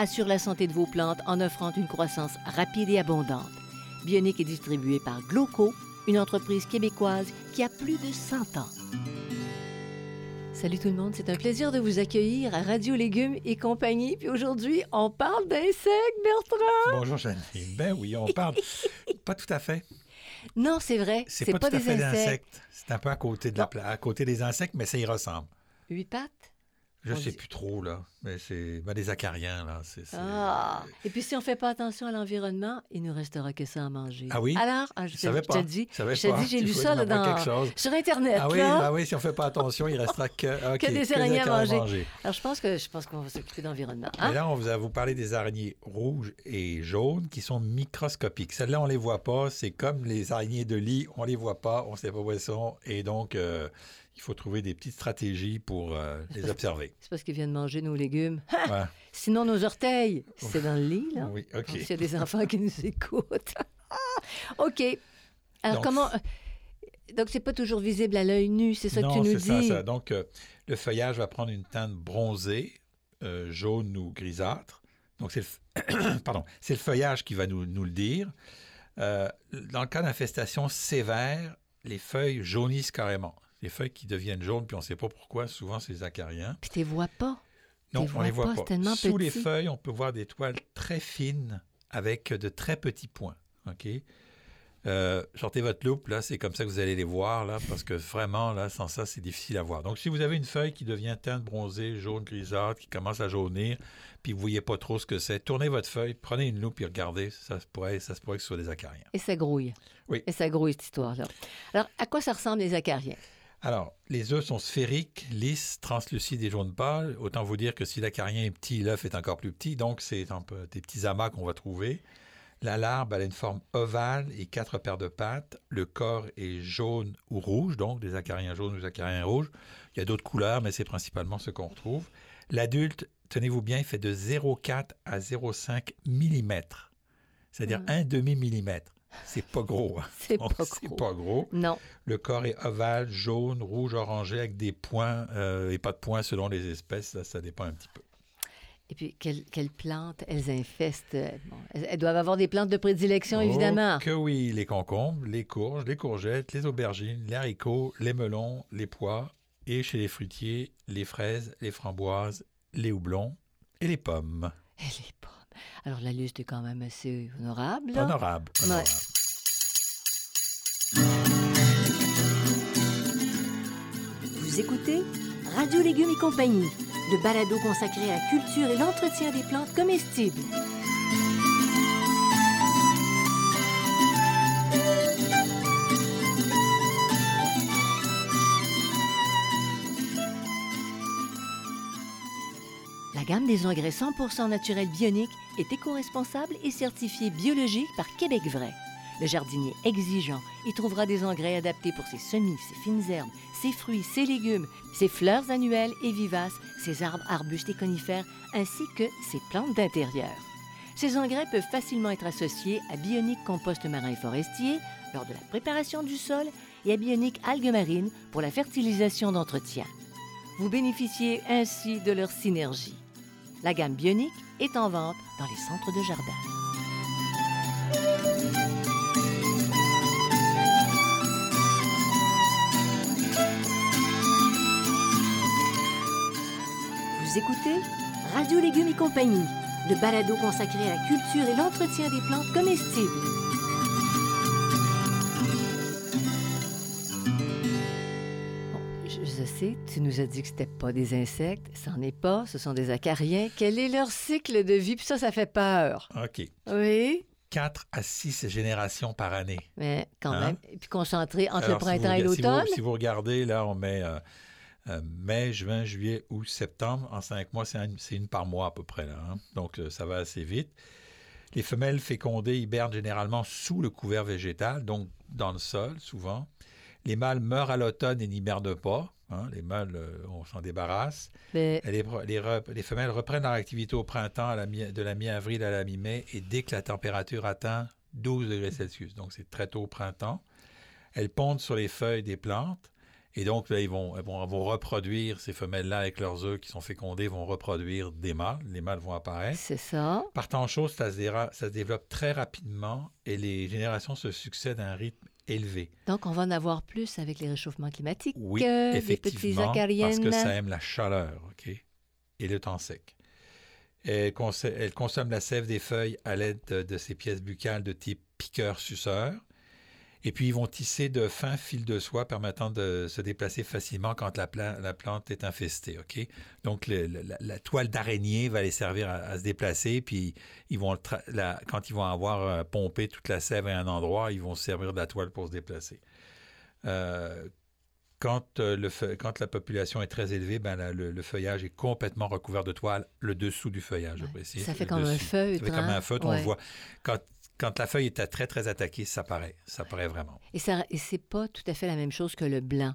assure la santé de vos plantes en offrant une croissance rapide et abondante. Bionique est distribuée par Gloco, une entreprise québécoise qui a plus de 100 ans. Salut tout le monde, c'est un plaisir de vous accueillir à Radio Légumes et compagnie. Puis aujourd'hui, on parle d'insectes, Bertrand. Bonjour Jeanne. Ben oui, on parle. pas tout à fait. Non, c'est vrai, C'est pas, pas, tout à des fait insectes. d'insectes. C'est un peu à côté, de la pla- à côté des insectes, mais ça y ressemble. Huit pattes? Je On sais dit- plus trop, là. Mais c'est ben, des acariens, là. Ah! Et puis si on fait pas attention à l'environnement, il nous restera que ça à manger. Ah oui? Alors, ah, je, Je savais pas. Je te dis, j'ai lu ça là, dans, sur Internet. Ah oui, là. ben oui, si on fait pas attention, il restera que, ok, Que des que araignées à manger. Alors je pense que je pense qu'on va s'occuper d'environnement. Mais Hein? là, on va vous parler des araignées rouges et jaunes qui sont microscopiques. Celles-là, on les voit pas. C'est comme les araignées de lit, on les voit pas, on sait pas où elles sont. Et donc, euh, il faut trouver des petites stratégies pour euh, les observer. C'est parce qu'ils viennent manger nos légumes. Ouais. Sinon, nos orteils, c'est dans le lit, là. Oui, OK. S'il y a des enfants qui nous écoutent. OK. Alors, Donc- comment. euh, Donc, c'est pas toujours visible à l'œil nu, c'est ça non, que tu nous c'est ça, dis? ça. Donc, euh, le feuillage va prendre une teinte bronzée, euh, jaune ou grisâtre. Donc, c'est le, Pardon, c'est le feuillage qui va nous, nous le dire. Euh, dans le cas d'infestation sévère, les feuilles jaunissent carrément. Les feuilles qui deviennent jaunes, puis on ne sait pas pourquoi, souvent c'est les acariens. Puis, tu les vois pas. Non, les on les vois voit pas, pas. Sous les feuilles, on peut voir des toiles très fines avec de très petits points. OK? Euh, sortez votre loupe, là, c'est comme ça que vous allez les voir, là, parce que vraiment, là, sans ça, c'est difficile à voir. Donc, si vous avez une feuille qui devient teinte bronzée, jaune, grisâtre, qui commence à jaunir, puis vous ne voyez pas trop ce que c'est, tournez votre feuille, prenez une loupe et regardez, ça se pourrait, ça se pourrait que ce soit des acariens. Et ça grouille. Oui. Et ça grouille, cette histoire-là. Alors, à quoi ça ressemble, les acariens? Alors, les œufs sont sphériques, lisses, translucides et jaunes pâles. Autant vous dire que si l'acarien est petit, l'œuf est encore plus petit. Donc, c'est un peu des petits amas qu'on va trouver. La larve, elle a une forme ovale et quatre paires de pattes. Le corps est jaune ou rouge, donc des acariens jaunes ou des acariens rouges. Il y a d'autres couleurs, mais c'est principalement ce qu'on retrouve. L'adulte, tenez-vous bien, il fait de 0,4 à 0,5 mm. C'est-à-dire Mm. un demi-millimètre. C'est pas gros. hein. C'est pas pas gros. Non. Le corps est ovale, jaune, rouge, orangé, avec des points euh, et pas de points selon les espèces. Ça, ça dépend un petit peu. Et puis, quelles, quelles plantes elles infestent? bon, elles, doivent avoir des plantes de prédilection, évidemment. Oh, que oui, les concombres, les courges, les courgettes, les aubergines, les haricots, les melons, les pois, et chez les fruitiers, les fraises, les framboises, les houblons et les pommes. Et les pommes. Alors, la liste est quand même assez honorable. là. Honorable. Ouais. honorable. Vous écoutez Radio Légumes et compagnie, le balado consacré à la culture et l'entretien des plantes comestibles. La gamme des engrais 100% naturels bioniques est éco-responsable et certifiée biologique par Québec Vrai. Le jardinier exigeant y trouvera des engrais adaptés pour ses semis, ses fines herbes, ses fruits, ses légumes, ses fleurs annuelles et vivaces, ses arbres, arbustes et conifères, ainsi que ses plantes d'intérieur. Ces engrais peuvent facilement être associés à Bionique compost marin et forestier lors de la préparation du sol et à Bionique algues marines pour la fertilisation d'entretien. Vous bénéficiez ainsi de leur synergie. La gamme Bionique est en vente dans les centres de jardin. Vous écoutez Radio Légumes et compagnie, le balado consacré à la culture et l'entretien des plantes comestibles. Tu nous as dit que c'était pas des insectes, c'en est pas, ce sont des acariens. Quel est leur cycle de vie? Puis ça, ça fait peur. OK. Oui, 4 à 6 générations par année. mais quand Hein? même. Et puis concentré entre Alors, le si vous printemps et si vous- l'automne? Si vous, regardez, là, on met euh, euh, mai, juin, juillet, août, septembre. En cinq mois, c'est un- c'est une par mois à peu près. Là, hein. Donc, euh, ça va assez vite. Les femelles fécondées hibernent généralement sous le couvert végétal, donc dans le sol, souvent. Les mâles meurent à l'automne et n'hibernent pas. Hein. Les mâles, euh, on s'en débarrasse. Mais Les, les re- les femelles reprennent leur activité au printemps à la mi- de la mi-avril à la mi-mai et dès que la température atteint 12 degrés Celsius, donc c'est très tôt au printemps, elles pondent sur les feuilles des plantes et donc là, ils vont, elles vont, reproduire, ces femelles-là avec leurs œufs qui sont fécondés, vont reproduire des mâles, les mâles vont apparaître. c'est ça. Par temps chaud, ça se, déra- ça se développe très rapidement et les générations se succèdent à un rythme Donc, on va en avoir plus avec les réchauffements climatiques. Oui, effectivement, parce que ça aime la chaleur, OK, et le temps sec. Elle, consomme la sève des feuilles à l'aide de, de ces pièces buccales de type piqueur-suceur. Et puis, ils vont tisser de fins fils de soie permettant de se déplacer facilement quand la, pla- la plante est infestée. OK? Donc, le- la, la toile d'araignée va les servir à, à se déplacer. Puis, ils vont la- quand ils vont avoir euh, pompé toute la sève à un endroit, ils vont se servir de la toile pour se déplacer. Euh, quand, euh, le quand la population est très élevée, ben, la- le, le feuillage est complètement recouvert de toile, le dessous du feuillage, je précise. Ça fait comme un dessus. feutre. Ça fait comme hein? un feutre, on Ouais. le voit. Quand, quand la feuille est à très, très attaquée, ça paraît. Ça paraît vraiment. Et, ça, et c'est pas tout à fait la même chose que le blanc.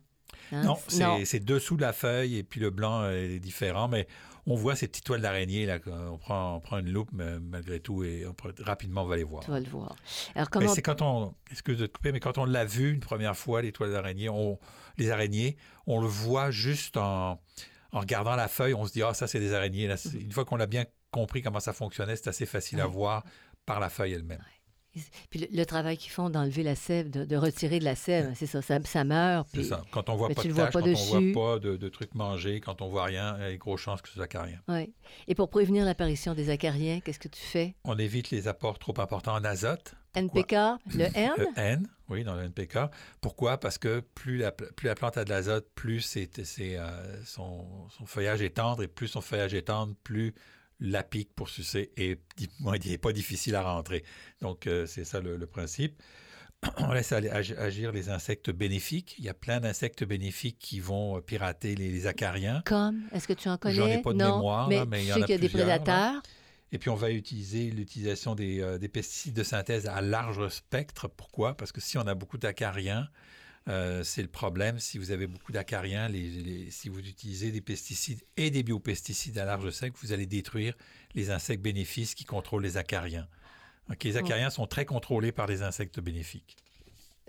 hein? Non, c'est c'est dessous de la feuille et puis le blanc euh, est différent, mais on voit ces petites toiles d'araignée. là. On prend, on prend une loupe, mais malgré tout, et on peut- rapidement, on va les voir. Tu vas le voir. Alors, comment... c'est quand on, excuse de te couper, mais quand on l'a vu une première fois, les toiles d'araignée, on, les araignées, on le voit juste en, en regardant la feuille, on se dit, ah, ça, c'est des araignées. Là, une fois qu'on a bien compris comment ça fonctionnait, c'est assez facile à voir par la feuille elle-même. Puis le, le travail qu'ils font d'enlever la sève, de, de retirer de la sève, c'est ça, ça, ça meurt. C'est Puis... ça. Quand on voit mais pas de on voit pas de, de trucs mangés, quand on voit rien, il y a des grosses chances que ce soit carien. Ouais. Et pour prévenir l'apparition des acariens, qu'est-ce que tu fais? On évite les apports trop importants en azote. NPK, le N? Le N, oui, dans le NPK. Pourquoi? Parce que plus la, plus la plante a de l'azote, plus c'est, c'est, euh, son, son feuillage est tendre, et plus son feuillage est tendre, plus la pique pour sucer est, est pas difficile à rentrer. Donc, euh, c'est ça le, le principe. On laisse agir les insectes bénéfiques. Il y a plein d'insectes bénéfiques qui vont euh, pirater les, les acariens. Comme? Est-ce que tu en connais? J'en ai pas de non, mémoire, mais, il y en a qu'il y a des là. prédateurs. Et puis, on va utiliser l'utilisation des, euh, des pesticides de synthèse à large spectre. Pourquoi? Parce que si on a beaucoup d'acariens, euh, c'est le problème. Si vous avez beaucoup d'acariens, les- les- si vous utilisez des pesticides et des biopesticides à large spectre, vous allez détruire les insectes bénéfiques qui contrôlent les acariens. Les acariens sont très contrôlés par les insectes bénéfiques.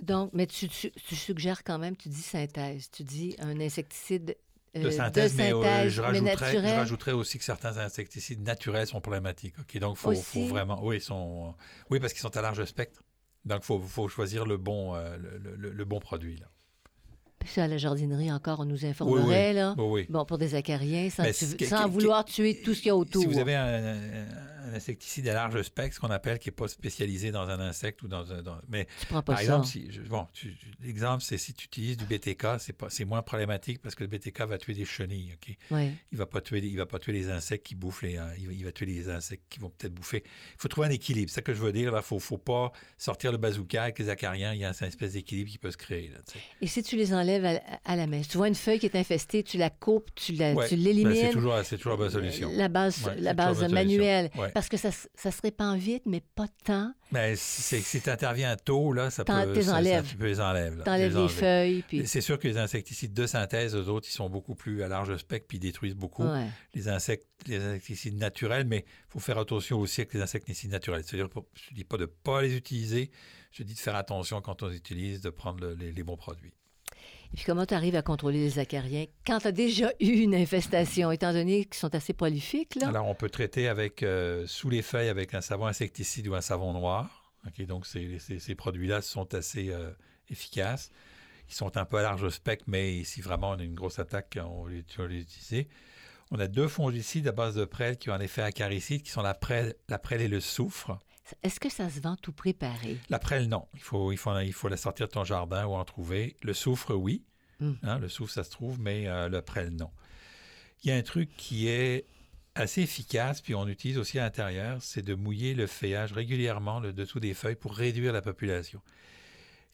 Donc, mais tu, tu- tu suggères quand même, tu dis synthèse, tu dis un insecticide euh, De synthèse, mais euh, je, mais rajouterais, je naturel. rajouterais aussi que certains insecticides naturels sont problématiques. Ok, donc faut, faut vraiment, oui, sont, oui, parce qu'ils sont à large spectre. Donc faut, faut choisir le bon, euh, le bon produit là. Ça, à la jardinerie, encore, on nous informerait, là. Oui, oui. Bon, pour des acariens, sans, tu- sans vouloir tuer tout ce qu'il y a autour. Si vous avez un, un- un insecticide à large spectre, ce qu'on appelle, qui n'est pas spécialisé dans un insecte ou dans un. dans- mais tu prends pas par ça. exemple, si, je- bon, tu- l'exemple, c'est si tu utilises du BTK, c'est pas, c'est moins problématique parce que le BTK va tuer des chenilles. ok? Il va pas tuer, il va pas tuer les insectes qui bouffent les, euh, il, va, tuer les insectes qui vont peut-être bouffer. Il faut trouver un équilibre. C'est ça que je veux dire. Là, faut, faut pas sortir le bazooka avec les acariens. Il y a une espèce d'équilibre qui peut se créer. Là. Et si tu les enlèves à, à la si tu vois une feuille qui est infestée, tu la coupes, tu Ouais, ben, l'élimines. c'est toujours, la bonne solution. La base, Ouais, la manuelle. Ouais. Parce que ça, se répand vite, mais pas tant. Mais si, si tu interviens tôt, là, ça peut. t'es ça- ça- enlèves. tu peux les enlèves. Tu les enlèves. feuilles, puis... C'est sûr que les insecticides de synthèse, eux autres, ils sont beaucoup plus à large spectre puis ils détruisent beaucoup les insectes, les insecticides naturels, mais il faut faire attention aussi avec les insecticides naturels. C'est-à-dire, je ne dis pas de ne pas les utiliser, je dis de faire attention quand on les utilise, de prendre le- les, les bons produits. Et puis comment tu arrives à contrôler les acariens quand tu as déjà eu une infestation, étant donné qu'ils sont assez prolifiques, là? Alors, on peut traiter avec, euh, sous les feuilles avec un savon insecticide ou un savon noir. Ok, donc, ces, ces- produits-là sont assez euh, efficaces. Ils sont un peu à large spectre, mais si vraiment on a une grosse attaque, on les, on les utiliser. On a deux fongicides à base de prêle qui ont un effet acaricide, qui sont la prêle, la prêle et le soufre. Est-ce que ça se vend tout préparé? La prêle, non. Il faut, il, faut, il faut la sortir de ton jardin ou en trouver. Le soufre, oui. Mm. Hein, le soufre, ça se trouve, mais euh, le prêle, non. Il y a un truc qui est assez efficace, puis on utilise aussi à l'intérieur, c'est de mouiller le feuillage régulièrement, le dessous des feuilles, pour réduire la population.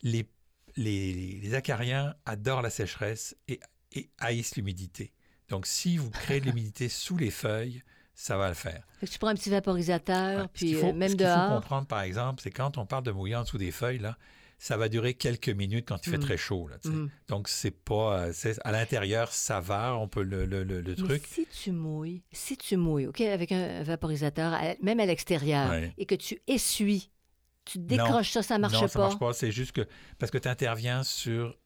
Les, les, les acariens adorent la sécheresse et, et haïssent l'humidité. Donc, si vous créez de l'humidité sous les feuilles, ça va le faire. Fait que tu prends un petit vaporisateur, Ouais. Ce puis qu'il faut- euh, même ce qu'il faut dehors. comprendre, par exemple, c'est quand on parle de mouiller en dessous des feuilles, là, ça va durer quelques minutes quand il fait Mm. très chaud. Là. Mm. Donc, c'est pas. euh, à l'intérieur, ça va, on peut le, le- le- le Mais truc. si tu mouilles, si tu mouilles, OK, avec un vaporisateur, à- même à l'extérieur, Ouais. et que tu essuies, tu décroches ça, ça marche non, pas. ça marche pas. C'est juste que. Parce que tu interviens sur.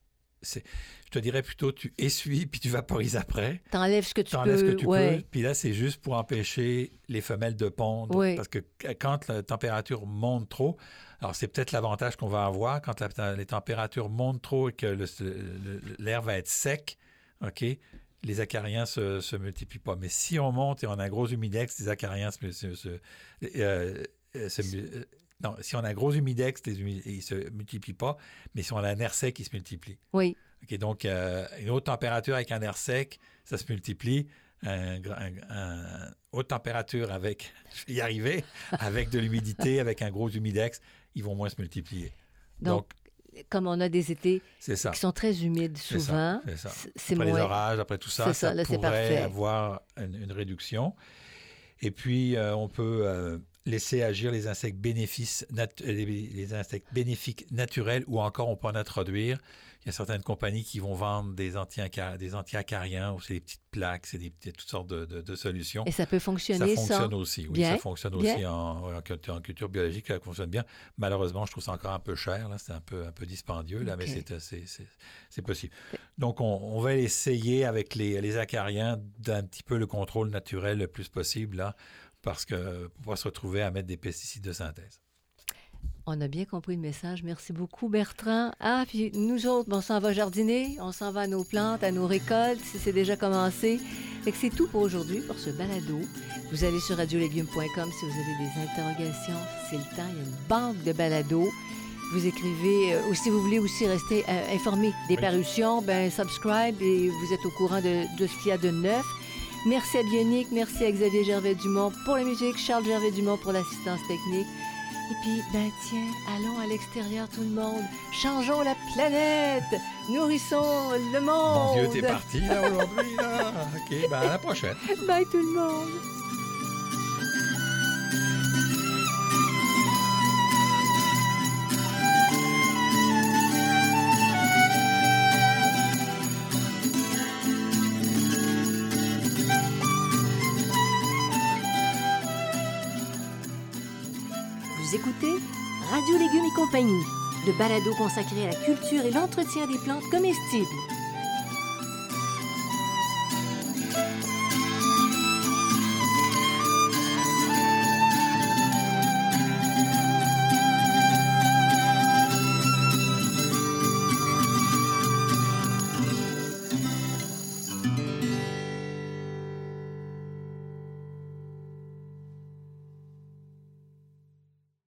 C'est- Je te dirais plutôt, tu essuies puis tu vaporises après. T'enlèves ce que tu Tu enlèves ce peux. que tu ouais. peux. Puis là, c'est juste pour empêcher les femelles de pondre. Parce que quand la température monte trop, alors c'est peut-être l'avantage qu'on va avoir quand la- les températures montent trop et que le- le- l'air va être sec, OK? Les acariens se, se multiplient pas. Mais si on monte et on a un gros humidex, les acariens se, se- se- euh, non, si on a un gros humidex, les humi- ils se multiplient pas. Mais si on a un air sec, ils se multiplient. Oui. OK, donc, euh, une haute température avec un air sec, ça se multiplie. Un, gra- un- un- haute température avec, je vais y arriver, avec de l'humidité, avec un gros humidex, ils vont moins se multiplier. Donc, Donc, comme on a des étés ça. qui sont très humides souvent, c'est les orages, après tout ça, ça, ça, là, pourrait avoir une, une réduction. Et puis, euh, on peut euh, laisser agir les insectes, bénéfices euh, les, insectes bénéfiques naturels ou encore on peut en introduire. Il y a certaines compagnies qui vont vendre des anti-aca- des anti-acariens ou c'est des petites plaques, c'est des, toutes sortes de, de- de solutions. Et ça peut Ça fonctionner fonctionne aussi, oui. Bien, Ça fonctionne bien? aussi en, en culture, en culture biologique, ça fonctionne bien. Malheureusement, je trouve ça encore un peu cher, là. C'est un peu, un peu dispendieux, là, mais Ok. c'est, c'est, c'est- c'est possible. Donc, on, on va essayer avec les, les acariens d'un petit peu le contrôle naturel le plus possible, là, parce que pour pas se retrouver à mettre des pesticides de synthèse. On a bien compris le message. Merci beaucoup, Bertrand. Ah, puis nous autres, on s'en va jardiner, on s'en va à nos plantes, à nos récoltes, si c'est déjà commencé. Fait que c'est tout pour aujourd'hui, pour ce balado. Vous allez sur radiolégumes.com si vous avez des interrogations. C'est le temps, il y a une banque de balados. Vous écrivez, euh, ou si vous voulez aussi rester euh, informé des Oui. parutions, ben subscribe et vous êtes au courant de, de ce qu'il y a de neuf. Merci à Bionic, merci à Xavier Gervais-Dumont pour la musique, Charles Gervais-Dumont pour l'assistance technique. Et puis, ben tiens, allons à l'extérieur tout le monde. Changeons la planète. Nourrissons le monde. Mon Dieu, t'es parti, là, aujourd'hui, là. OK, ben, à la prochaine. Bye tout le monde. Compagnie, le balado consacré à la culture et l'entretien des plantes comestibles.